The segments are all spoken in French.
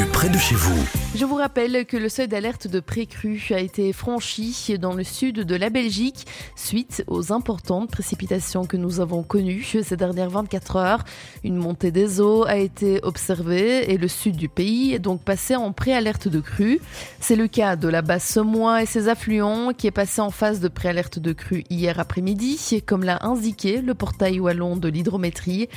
près de chez vous. Je vous rappelle que le seuil d'alerte de précrue a été franchi dans le sud de la Belgique suite aux importantes précipitations que nous avons connues ces dernières 24 heures. Une montée des eaux a été observée et le sud du pays est donc passé en préalerte de crue. C'est le cas de la basse Semois et ses affluents qui est passé en phase de préalerte de crue hier après-midi, comme l'a indiqué le portail wallon de l'hydrométrie.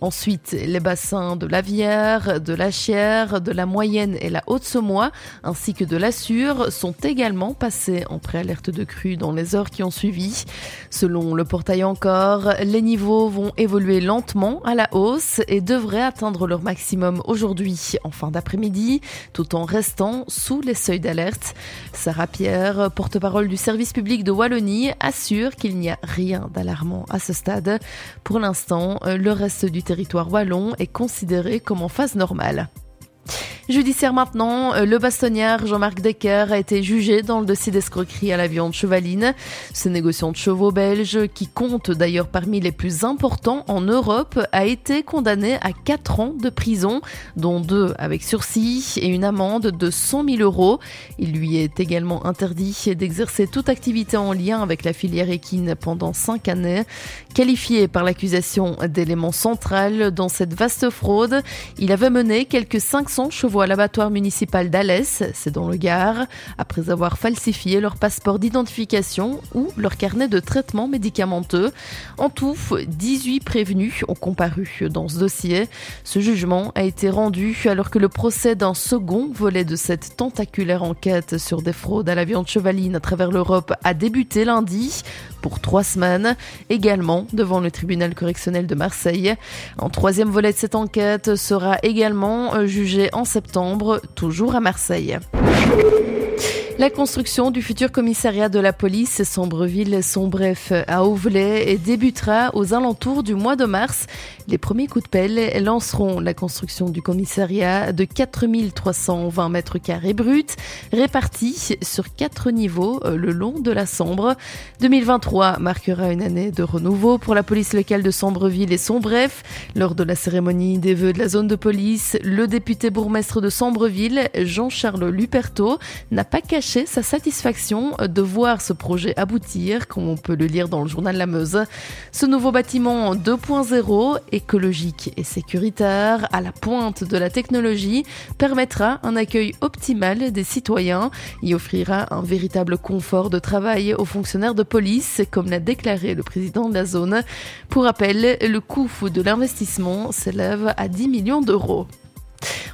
Ensuite, les bassins de la Vière, de la Chière, de la Moyenne et la Haute-Semois mois, ainsi que de l'Assure, sont également passés en préalerte de crue dans les heures qui ont suivi. Selon le portail encore, les niveaux vont évoluer lentement à la hausse et devraient atteindre leur maximum aujourd'hui en fin d'après-midi, tout en restant sous les seuils d'alerte. Sarah Pierre, porte-parole du service public de Wallonie, assure qu'il n'y a rien d'alarmant à ce stade. Pour l'instant, le reste du territoire wallon est considéré comme en phase normale. Judiciaire maintenant, euh, le bastonnière Jean-Marc Decker a été jugé dans le dossier d'escroquerie à la viande chevaline. Ce négociant de chevaux belge, qui compte d'ailleurs parmi les plus importants en Europe, a été condamné à 4 ans de prison, dont 2 avec sursis et une amende de 100 000 euros. Il lui est également interdit d'exercer toute activité en lien avec la filière équine pendant 5 années. Qualifié par l'accusation d'élément central dans cette vaste fraude, il avait mené quelques 500 chevaux à l'abattoir municipal d'Alès, c'est dans le Gard, après avoir falsifié leur passeport d'identification ou leur carnet de traitement médicamenteux. En tout, 18 prévenus ont comparu dans ce dossier. Ce jugement a été rendu alors que le procès d'un second volet de cette tentaculaire enquête sur des fraudes à la viande chevaline à travers l'Europe a débuté lundi pour trois semaines, également devant le tribunal correctionnel de Marseille. Un troisième volet de cette enquête sera également jugé en septembre toujours à Marseille. La construction du futur commissariat de la police Sombreville-Sombref à Auvelay débutera aux alentours du mois de mars. Les premiers coups de pelle lanceront la construction du commissariat de 4320 mètres carrés bruts répartis sur quatre niveaux euh, le long de la Sombre. 2023 marquera une année de renouveau pour la police locale de Sombreville et Sombref. Lors de la cérémonie des vœux de la zone de police, le député bourgmestre de Sombreville, Jean-Charles N'a pas caché sa satisfaction de voir ce projet aboutir, comme on peut le lire dans le journal La Meuse. Ce nouveau bâtiment 2.0, écologique et sécuritaire, à la pointe de la technologie, permettra un accueil optimal des citoyens et offrira un véritable confort de travail aux fonctionnaires de police, comme l'a déclaré le président de la zone. Pour rappel, le coût de l'investissement s'élève à 10 millions d'euros.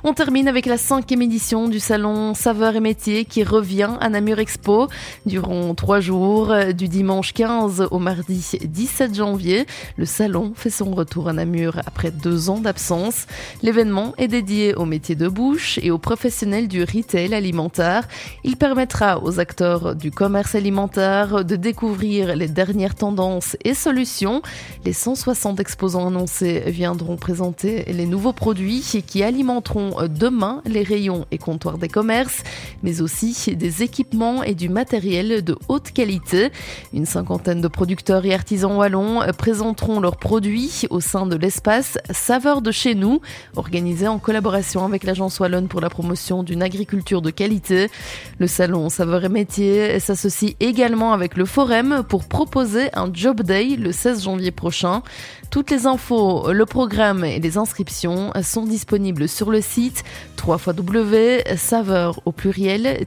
On termine avec la cinquième édition du salon Saveurs et Métiers qui revient à Namur Expo durant trois jours, du dimanche 15 au mardi 17 janvier. Le salon fait son retour à Namur après deux ans d'absence. L'événement est dédié aux métiers de bouche et aux professionnels du retail alimentaire. Il permettra aux acteurs du commerce alimentaire de découvrir les dernières tendances et solutions. Les 160 exposants annoncés viendront présenter les nouveaux produits qui alimenteront demain les rayons et comptoirs des commerces, mais aussi des équipements et du matériel de haute qualité. Une cinquantaine de producteurs et artisans wallons présenteront leurs produits au sein de l'espace Saveur de chez nous, organisé en collaboration avec l'agence wallonne pour la promotion d'une agriculture de qualité. Le salon Saveur et Métiers s'associe également avec le Forum pour proposer un Job Day le 16 janvier prochain. Toutes les infos, le programme et les inscriptions sont disponibles sur le site www.saveur au pluriel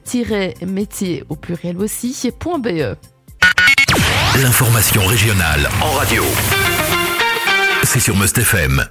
métier au pluriel aussi.be. L'information régionale en radio. C'est sur Must FM.